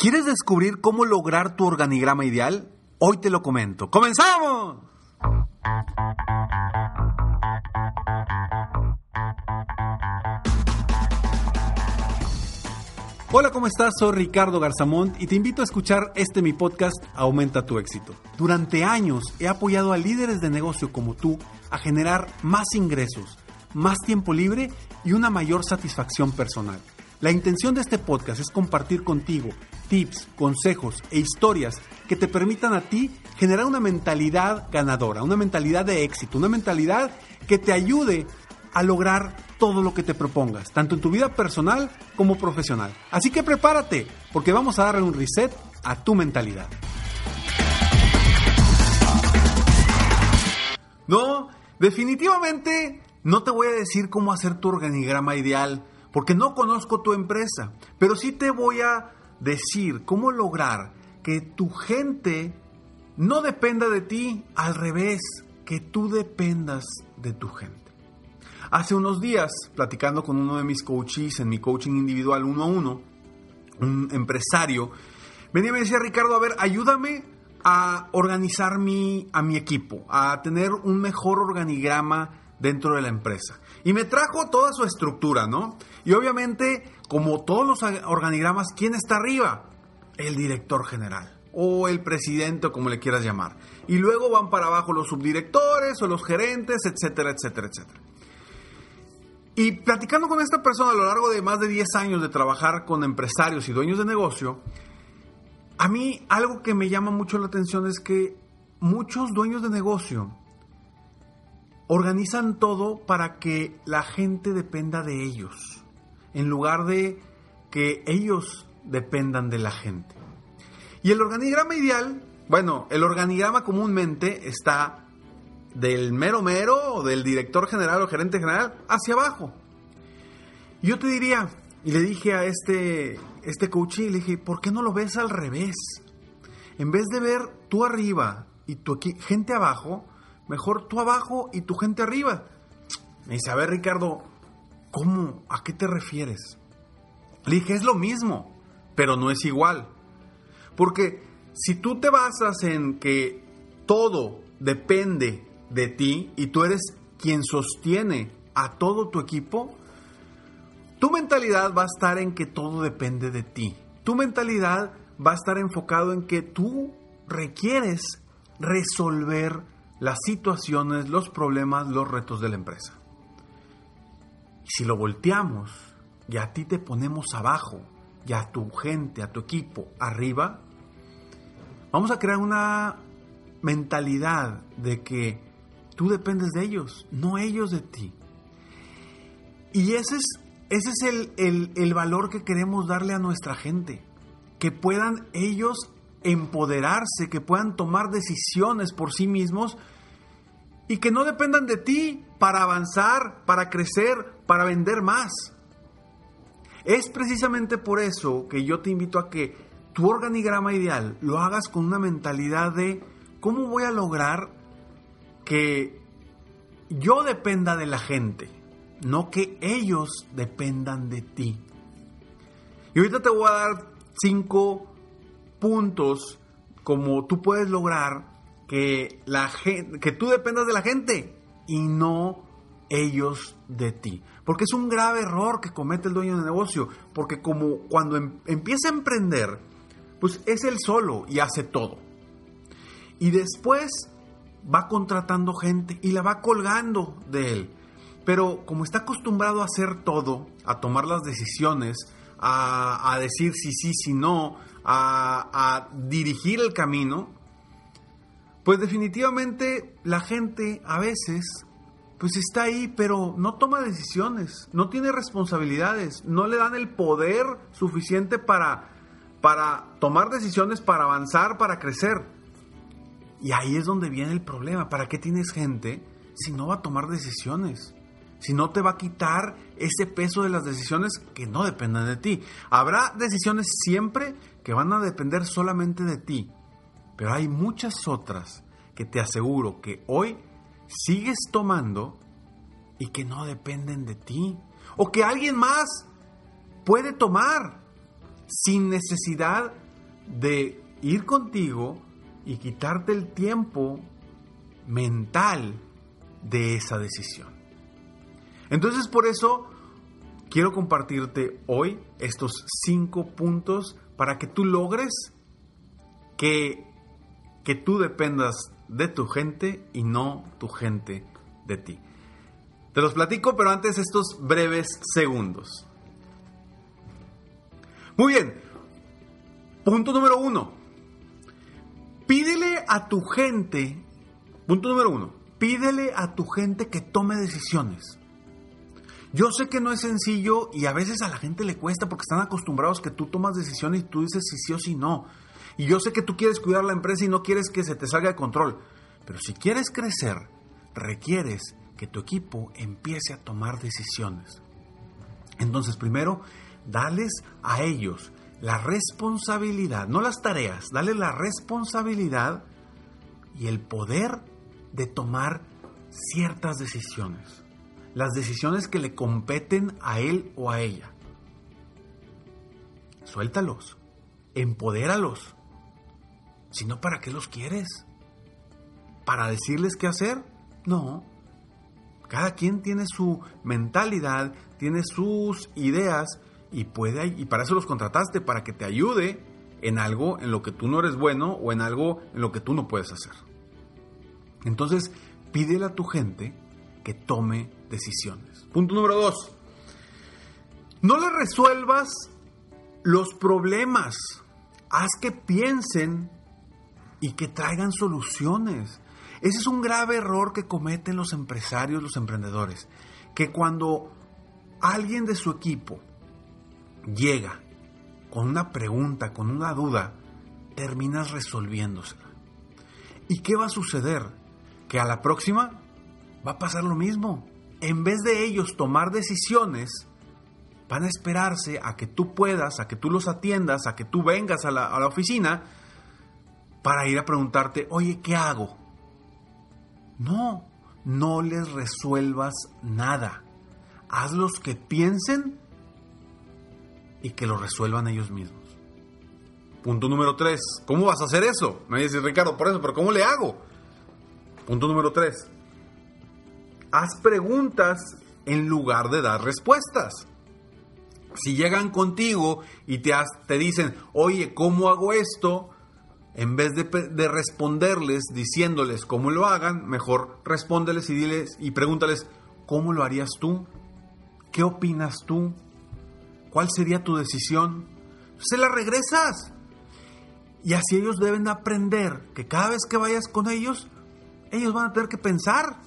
¿Quieres descubrir cómo lograr tu organigrama ideal? Hoy te lo comento. ¡Comenzamos! Hola, ¿cómo estás? Soy Ricardo Garzamont y te invito a escuchar este mi podcast Aumenta tu éxito. Durante años he apoyado a líderes de negocio como tú a generar más ingresos, más tiempo libre y una mayor satisfacción personal. La intención de este podcast es compartir contigo tips, consejos e historias que te permitan a ti generar una mentalidad ganadora, una mentalidad de éxito, una mentalidad que te ayude a lograr todo lo que te propongas, tanto en tu vida personal como profesional. Así que prepárate, porque vamos a darle un reset a tu mentalidad. No, definitivamente no te voy a decir cómo hacer tu organigrama ideal, porque no conozco tu empresa, pero sí te voy a decir cómo lograr que tu gente no dependa de ti, al revés, que tú dependas de tu gente. Hace unos días, platicando con uno de mis coaches en mi coaching individual uno a uno, un empresario, venía y me decía, Ricardo, a ver, ayúdame a organizar mi, a mi equipo, a tener un mejor organigrama dentro de la empresa. Y me trajo toda su estructura, ¿no? Y obviamente, como todos los organigramas, ¿quién está arriba? El director general o el presidente o como le quieras llamar. Y luego van para abajo los subdirectores o los gerentes, etcétera, etcétera, etcétera. Y platicando con esta persona a lo largo de más de 10 años de trabajar con empresarios y dueños de negocio, a mí algo que me llama mucho la atención es que muchos dueños de negocio organizan todo para que la gente dependa de ellos, en lugar de que ellos dependan de la gente. Y el organigrama ideal, bueno, el organigrama comúnmente está del mero mero o del director general o gerente general hacia abajo. Yo te diría, y le dije a este, este coach, le dije, ¿por qué no lo ves al revés? En vez de ver tú arriba y tu gente abajo, mejor tú abajo y tu gente arriba. Me dice, a ver Ricardo, ¿cómo? ¿A qué te refieres? Le dije, es lo mismo, pero no es igual. Porque si tú te basas en que todo depende de ti y tú eres quien sostiene a todo tu equipo, tu mentalidad va a estar en que todo depende de ti. Tu mentalidad va a estar enfocado en que tú requieres resolver las situaciones, los problemas, los retos de la empresa. Si lo volteamos y a ti te ponemos abajo y a tu gente, a tu equipo arriba, vamos a crear una mentalidad de que Tú dependes de ellos, no ellos de ti. Y ese es, ese es el, el valor que queremos darle a nuestra gente. Que puedan ellos empoderarse, que puedan tomar decisiones por sí mismos y que no dependan de ti para avanzar, para crecer, para vender más. Es precisamente por eso que yo te invito a que tu organigrama ideal lo hagas con una mentalidad de cómo voy a lograr que yo dependa de la gente, no que ellos dependan de ti. Y ahorita te voy a dar cinco puntos como tú puedes lograr que, la gente, que tú dependas de la gente y no ellos de ti. Porque es un grave error que comete el dueño de negocio. Porque como cuando em, empieza a emprender, pues es él solo y hace todo. Y después va contratando gente y la va colgando de él. Pero como está acostumbrado a hacer todo, a tomar las decisiones, a, decir si sí, si no, a, dirigir el camino, pues definitivamente la gente a veces pues está ahí, pero no toma decisiones, no tiene responsabilidades, no le dan el poder suficiente para, para tomar decisiones, para avanzar, para crecer. Y ahí es donde viene el problema. ¿Para qué tienes gente si no va a tomar decisiones? Si no te va a quitar ese peso de las decisiones que no dependen de ti. Habrá decisiones siempre que van a depender solamente de ti. Pero hay muchas otras que te aseguro que hoy sigues tomando y que no dependen de ti. O que alguien más puede tomar sin necesidad de ir contigo y quitarte el tiempo mental de esa decisión. Entonces por eso quiero compartirte hoy estos cinco puntos para que tú logres que, que tú dependas de tu gente y no tu gente de ti. Te los platico, pero antes estos breves segundos. Muy bien. Punto número uno. Pídele a tu gente, punto número uno, pídele a tu gente que tome decisiones. Yo sé que no es sencillo y a veces a la gente le cuesta porque están acostumbrados que tú tomas decisiones y tú dices si sí o si no. Y yo sé que tú quieres cuidar la empresa y no quieres que se te salga de control. Pero si quieres crecer, requieres que tu equipo empiece a tomar decisiones. Entonces, primero, dales a ellos la responsabilidad, no las tareas, dale la responsabilidad y el poder de tomar ciertas decisiones. Las decisiones que le competen a él o a ella. Suéltalos, empodéralos. Si no, ¿para qué los quieres? ¿Para decirles qué hacer? No. Cada quien tiene su mentalidad, tiene sus ideas y puede y para eso los contrataste para que te ayude en algo en lo que tú no eres bueno o en algo en lo que tú no puedes hacer. Entonces, pídele a tu gente que tome decisiones. Punto número dos. No le resuelvas los problemas. Haz que piensen y que traigan soluciones. Ese es un grave error que cometen los empresarios, los emprendedores. Que cuando alguien de su equipo llega con una pregunta, con una duda, terminas resolviéndosela. ¿Y qué va a suceder? Que a la próxima va a pasar lo mismo. En vez de ellos tomar decisiones, van a esperarse a que tú puedas, a que tú los atiendas, a que tú vengas a la, oficina para ir a preguntarte, oye, ¿qué hago? No, no les resuelvas nada. Hazlos que piensen y que lo resuelvan ellos mismos. Punto número tres. ¿Cómo vas a hacer eso? Me dice Ricardo, por eso, pero ¿cómo le hago? Punto número tres. Haz preguntas en lugar de dar respuestas. Si llegan contigo y te, te dicen, oye, ¿cómo hago esto? En vez de, de, responderles diciéndoles cómo lo hagan, mejor respóndeles y diles y pregúntales, ¿cómo lo harías tú? ¿Qué opinas tú? ¿Cuál sería tu decisión? Se la regresas. Y así ellos deben aprender que cada vez que vayas con ellos, ellos van a tener que pensar.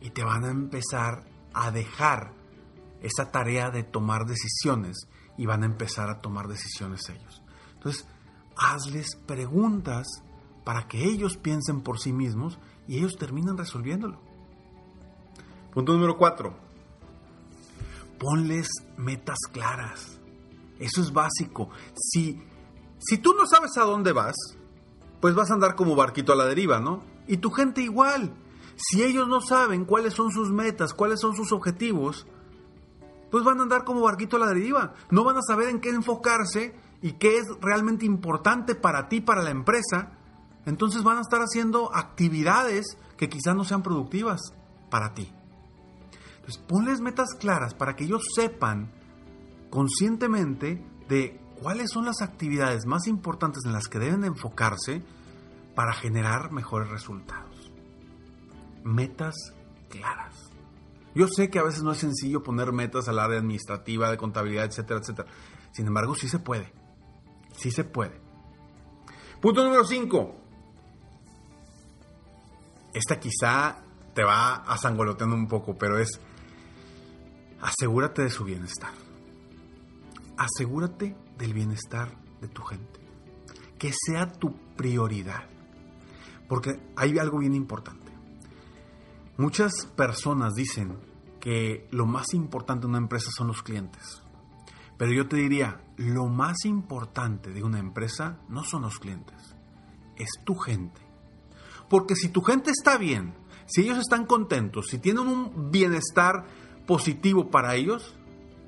Y te van a empezar a dejar esa tarea de tomar decisiones y van a empezar a tomar decisiones ellos. Entonces, hazles preguntas para que ellos piensen por sí mismos y ellos terminan resolviéndolo. Punto número cuatro ponles metas claras. Eso es básico. Si, si tú no sabes a dónde vas, pues vas a andar como barquito a la deriva, ¿no? Y tu gente igual. Si ellos no saben cuáles son sus metas, cuáles son sus objetivos, pues van a andar como barquito a la deriva. No van a saber en qué enfocarse y qué es realmente importante para ti, para la empresa. Entonces van a estar haciendo actividades que quizás no sean productivas para ti. Entonces, ponles metas claras para que ellos sepan conscientemente de cuáles son las actividades más importantes en las que deben enfocarse para generar mejores resultados. Metas claras. Yo sé que a veces no es sencillo poner metas al área administrativa, de contabilidad, etcétera, etcétera. Sin embargo, sí se puede. Sí se puede. Punto número 5. Esta quizá te va a sangoloteando un poco, pero es asegúrate de su bienestar. Asegúrate del bienestar de tu gente. Que sea tu prioridad. Porque hay algo bien importante. Muchas personas dicen que lo más importante de una empresa son los clientes. Pero yo te diría, lo más importante de una empresa no son los clientes, es tu gente. Porque si tu gente está bien, si ellos están contentos, si tienen un bienestar positivo para ellos,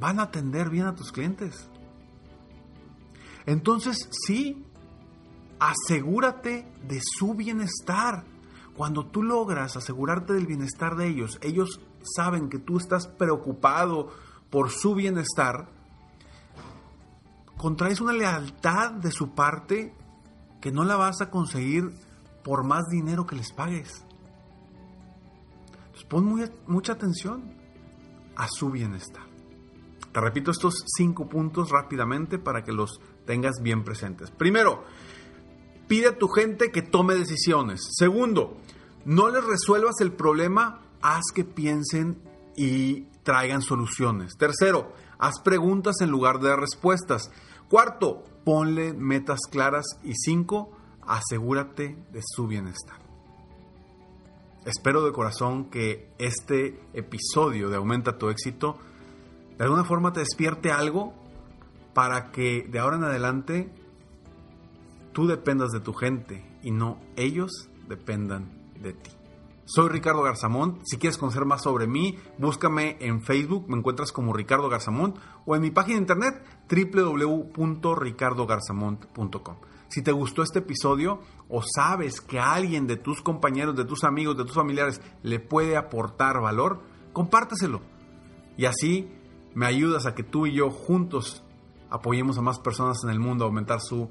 van a atender bien a tus clientes. Entonces, sí, asegúrate de su bienestar. Cuando tú logras asegurarte del bienestar de ellos, ellos saben que tú estás preocupado por su bienestar, contraes una lealtad de su parte que no la vas a conseguir por más dinero que les pagues. Entonces pon mucha atención a su bienestar. Te repito estos cinco puntos rápidamente para que los tengas bien presentes. Primero, pide a tu gente que tome decisiones. Segundo, no les resuelvas el problema, haz que piensen y traigan soluciones. Tercero, haz preguntas en lugar de respuestas. Cuarto, ponle metas claras. Y cinco, asegúrate de su bienestar. Espero de corazón que este episodio de Aumenta tu éxito de alguna forma te despierte algo para que de ahora en adelante tú dependas de tu gente y no ellos dependan de ti. Soy Ricardo Garzamont. Si quieres conocer más sobre mí, búscame en Facebook, me encuentras como Ricardo Garzamont o en mi página de internet www.ricardogarzamont.com. Si te gustó este episodio o sabes que alguien de tus compañeros, de tus amigos, de tus familiares le puede aportar valor, compárteselo. Y así me ayudas a que tú y yo juntos apoyemos a más personas en el mundo a aumentar su